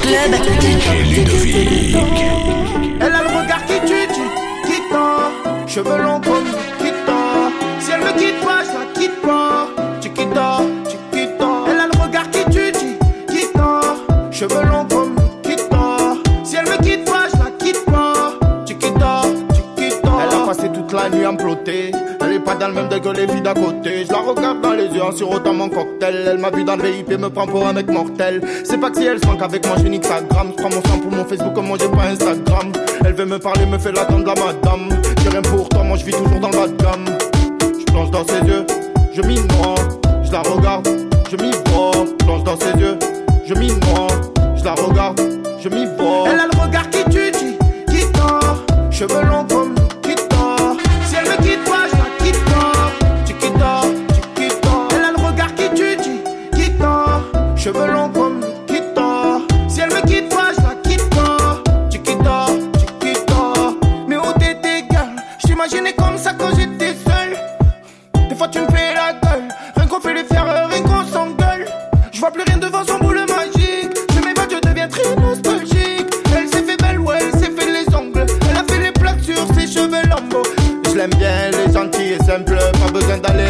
Club. DJ Ludovic. Elle a le regard qui tue, tu quittes Cheveux longs comme quitte Si elle me quitte pas, je la quitte pas. Tu quittes, tu quittes. Elle a le regard qui tue, tu quittes Cheveux longs la nuit à me plotter pas dans le même degré que les filles d'à côté. Je la regarde dans les yeux en sirotant mon cocktail. Elle m'a vu dans le VIP, me prend pour un mec mortel. C'est pas que si elle se manque avec moi, j'ai Instagram. Je prends mon sang pour mon Facebook, comme moi j'ai pas Instagram. Elle veut me parler, me fait l'attendre la madame. J'ai rien pour toi, moi je vis toujours dans le bas gamme. Je plonge dans ses yeux, je m'y. Je la regarde, je m'y vois. Je plonge dans ses yeux,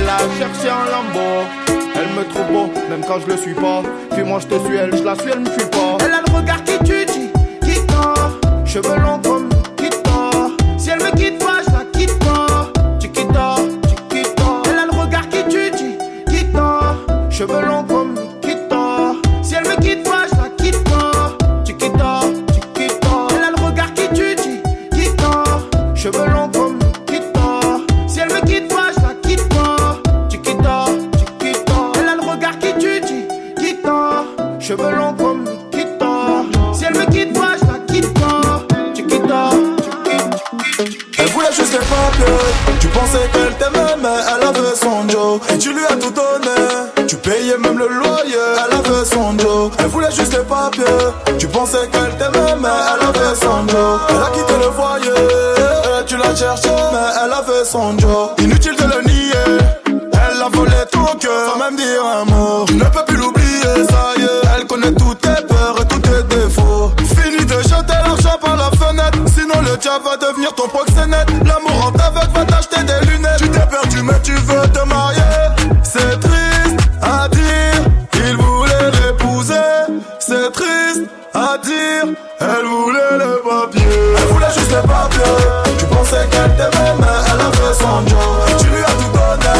la chercher en lambeau. Elle me trouve beau, même quand je le suis pas. Puis moi je te suis, elle, je la suis, elle me fuit pas. Elle a le regard qui tue, qui tord. Cheveux longs cheveux comme Nikita. Si elle me quitte pas, je la quitte pas. Tu quittes, tu. Elle voulait juste les papiers. Tu pensais qu'elle t'aimait, mais elle avait son Joe. Et tu lui as tout donné. Tu payais même le loyer. Elle avait son Joe. Elle voulait juste les papiers. Tu pensais qu'elle t'aimait, mais elle avait son Joe. Elle a quitté le foyer. tu l'as cherché, mais elle avait son Joe. Inutile de le nier. Elle a volé ton cœur diable va devenir ton proxénète. L'amour en t'aveugle va t'acheter des lunettes. Tu t'es perdu, mais tu veux te marier. C'est triste à dire, il voulait l'épouser. C'est triste à dire, elle voulait le papier. Elle voulait juste le papier. Tu pensais qu'elle t'aimait, mais elle a fait son job. Tu lui as tout donné,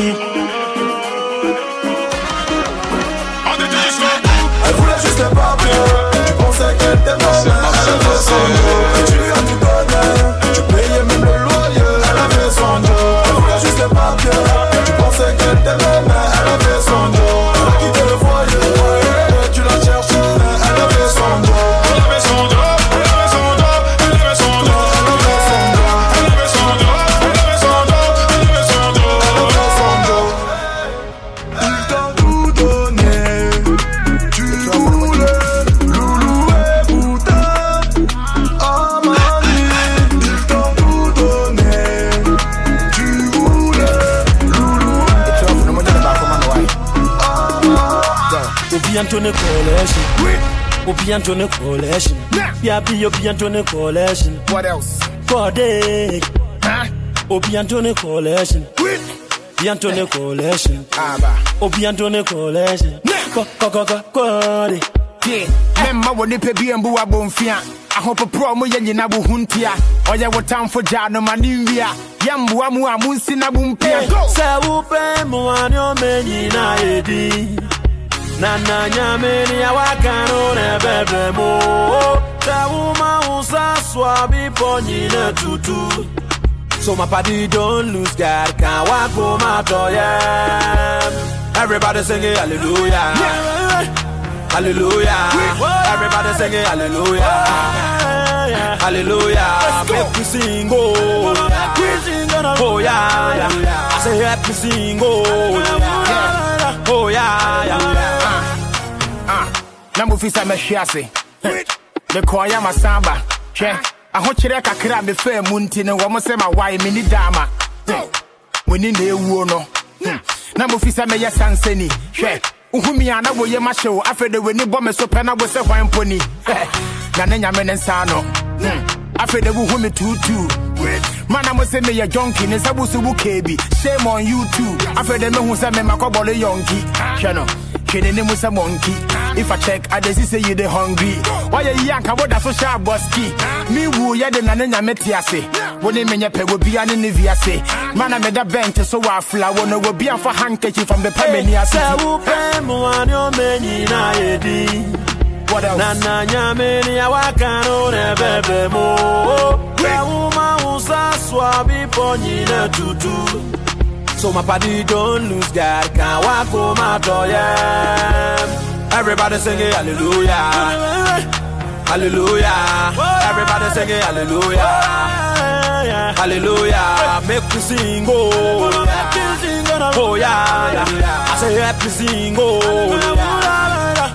Elle voulait juste les papiers. Tu pensais qu'elle t'aimait, mais elle veut son nom. Obi Anthony Coalition. Obi Anthony Coalition. Yeah, be Obi Anthony Coalition. What else? Corday. Huh? Obi Anthony Coalition. Obi Anthony Coalition. Ah, Obi Anthony Coalition. Corday. Yeah, Mema wo nipa bi mbu wa bomfia ahopoprɔ mo yɛ nyina wo ho ntia ɔyɛ wo tamfo gyaa no ma ne nwia yɛmboa mu a monsi na bo mpia sɛ wopɛ mmoa ne ɔma nyinaa Nana nyamini ya wakano ne bebe mo. Tawuma usa swabi ponyine tutu So my party don't lose God Can't walk home out Everybody singing hallelujah. Hallelujah. Everybody singing hallelujah. Hallelujah. Make me sing oh Oh yeah. I say help me sing oh yeah. Oh yeah, yeah. Na mofisa mɛhwe ase mekɔɔyɛ masamba hwɛ ahokyerɛ kakra a mefaa mu nti no wɔ mo sɛ mawae menni daama w'ani na ɛwuo no Hmm. na mofisa mɛyɛ sansani hwɛ wohumi a na woyɛ mahyɛ wo afei de w'ani bɔ me so pɛ na wo sɛ hwan mpo ni. Na ne nyame ne nsa no Hmm. afei de wohu me tuutuu mana mo sɛ meyɛ jonki ne nsa busu wo shame on you too. Afei de mehu sɛ memakɔbɔle yɔnki hwɛ no. Hwɛ ne mu sɛ monkey if I check, I just say you're hungry. Why you yank about that social boski? Me woo ya the nana metiase. When they menya pe will be an inviase. Man, I made a bench so I fly. Wanna will be a for handkerchief from the Pamania. What else? Nana nyamini awakano be mo. a uma usaswa bipo nyine tutu. So my body don't lose God, can't walk on my door, yeah. Everybody singing hallelujah Hallelujah. Everybody singing hallelujah. Hallelujah. Make me sing, oh. Oh, yeah. yeah. I say, help me sing, oh.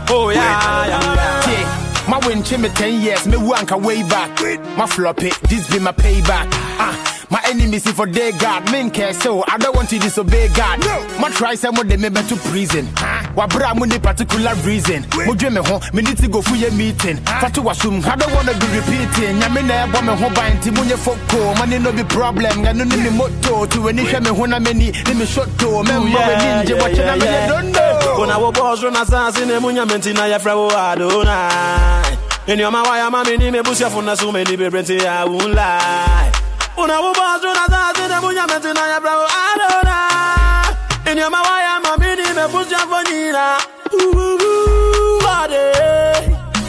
Oh, yeah. yeah. Yeah. My win me 10 years, me wanka way back. My flop it, this be my payback. Ah, my enemies if for they God, men care so I don't want to disobey God. No. My try some of them me to prison. Wa bra mo ni particular reason. Mo dwe me ho, me need to go for your meeting. Fatu wasum, I don't wanna be repeating. Nya me na ebo me ho ban ti munye foko. Money no be problem. Nga no ni me motto. To any hwe me ho na me ni, ni me shot to. Me mo me ninja watch na me don't know. Kuna wo boss na sansi ne munya menti na ya fra wo Adonai. In your my wire ni me busia funa so many be brenti I won't lie. na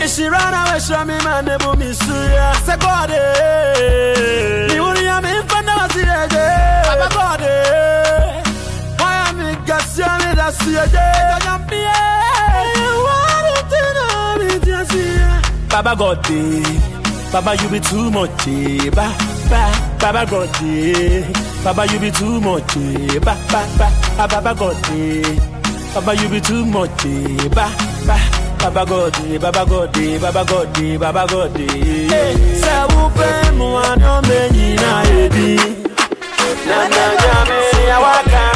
If she ran away, she me man, they will miss you. Say God, me only am in front of us today. I'm a God, why am I gas? You me that's your day. I'm here. Baba God, Baba, you be too much, eh? ba ba. Baba God, Baba, you be too much, eh? ba ba ba. Baba God. Baba you be too much, eh. ba ba. Baba God. Baba God. Baba God. Baba God, eh. Say who pay mo anyo me nyina edi. Na na jame ya wakano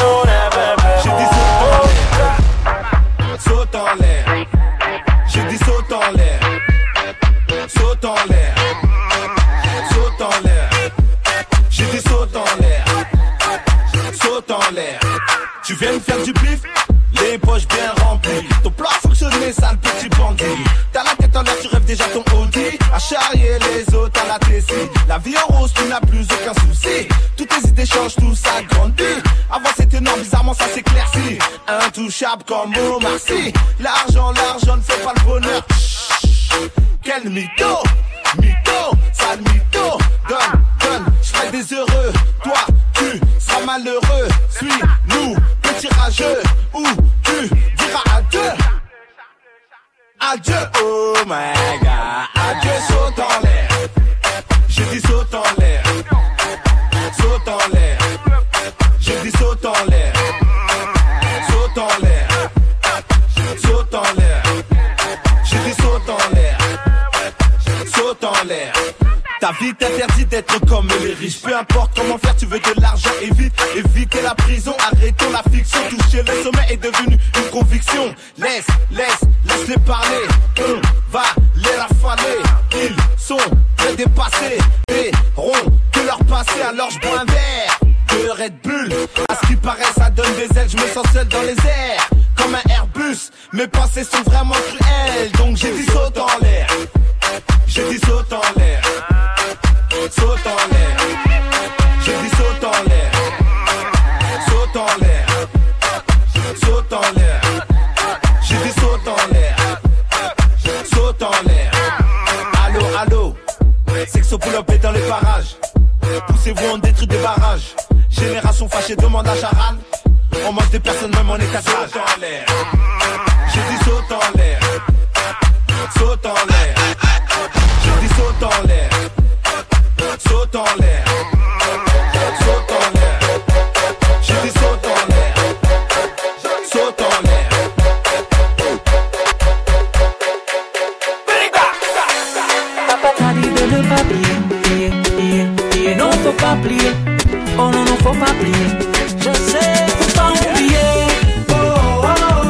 la vie en rose, tu n'as plus aucun souci. Toutes tes idées changent, tout ça grandit. Avant c'était énorme, bizarrement ça s'éclaircit. Intouchable comme Omar Sy. L'argent, l'argent ne fait pas le bonheur. Chut, Quel mytho, mytho, sale mytho. Donne, donne, je ferai des heureux. Toi, tu seras malheureux. Suis-nous, petit rageux. Ou tu diras adieu. Adieu, oh my god. Ta vie t'interdit d'être comme les riches. Peu importe comment faire, tu veux de l'argent. Évite, éviter la prison. Arrêtons la fiction. Toucher le sommet est devenu une conviction. Laisse, laisse, laisse-les parler. On va les rafaler. Ils sont très dépassés. Et rond que leur passé. Alors je bois un verre de Red Bull. À ce qui paraît, ça donne des ailes. Je me sens seul dans les airs. Comme un Airbus. Mes pensées sont vraiment cruelles. Donc j'ai dit saute en l'air. J'ai dit saute en l'air saute en l'air. Je dis saute en l'air. Saute en l'air. Saute en l'air. Je dis saute en l'air. Saute en l'air. Allô, allô. Sexo pull up est dans les parages. Poussez-vous, on détruit des barrages. Génération fâchée demande à Charal. On mange des personnes, même en état Saute en l'air. Oh non, non, faut pas plier. Je sais, faut pas oublier. Oh, oh,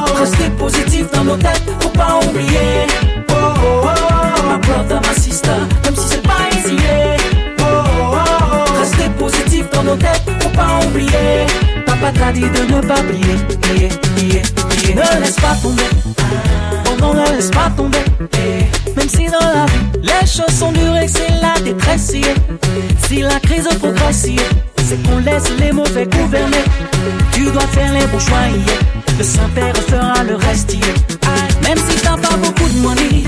oh. Positif dans nos têtes, faut pas oublier. Oh, oh, oh. Ma brother, ma sister, même si c'est pas easy. Oh, oh, oh. Positif dans nos têtes, faut pas oublier. Papa t'a dit de ne pas plier, plier, plier. Ne laisse pas tomber. Oh non, ne laisse pas tomber. Même si dans la vie, les choses sont dures et que c'est la détresse. yeah. Si la crise progresse, yeah, c'est qu'on laisse les mauvais gouverner. Tu dois faire les bons choix. Le Saint-Père fera le reste. yeah. Même si t'as pas beaucoup de money,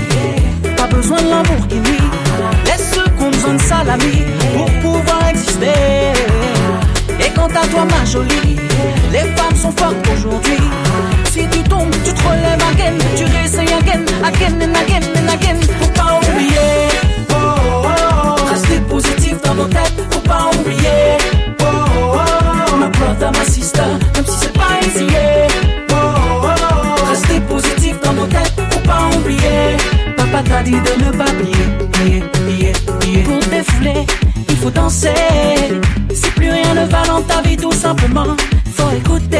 pas besoin de Lamborghini. Laisse ceux qui ont besoin de salami pour pouvoir exister. Et quant à toi, ma jolie, les femmes sont fortes aujourd'hui. Si plus rien ne va dans ta vie, tout simplement, faut écouter.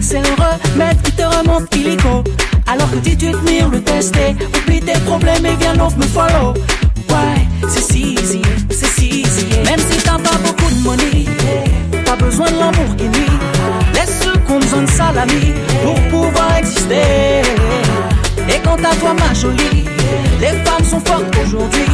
C'est le remède qui te remonte illico. Alors que dis tu tenir le tester, oublie tes problèmes et viens donc me follow. Ouais, c'est si easy, c'est si easy. Même si t'as pas beaucoup de money, pas besoin de Lamborghini. Laisse ceux qui ont besoin de salami pour pouvoir exister. Et quant à toi, ma jolie, les femmes sont fortes aujourd'hui.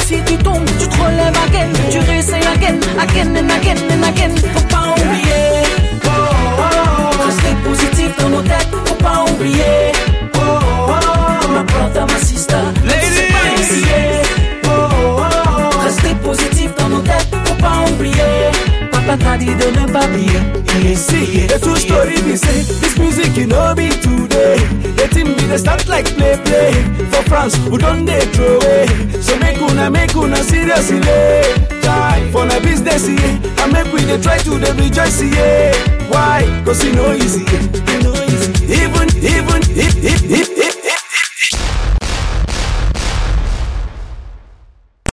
Si tu tombes, tu te relèves again, tu réessayes again, again and again and again. Faut pas oublier, oh, oh, oh. rester positif dans nos têtes, faut pas oublier. Oh, oh, oh. Ma brother, ma sister, c'est pas yeah. oh, oh, oh. rester positif dans nos têtes, faut pas oublier. Papa t'a dit de ne pas. Yeah, See, the true story The team be the start like play play for France who don't they throw away. So make una make una seriously. Try for the business yeah, and make we dey try to dey rejoice yeah. Why? Cause e no easy. Even even if if if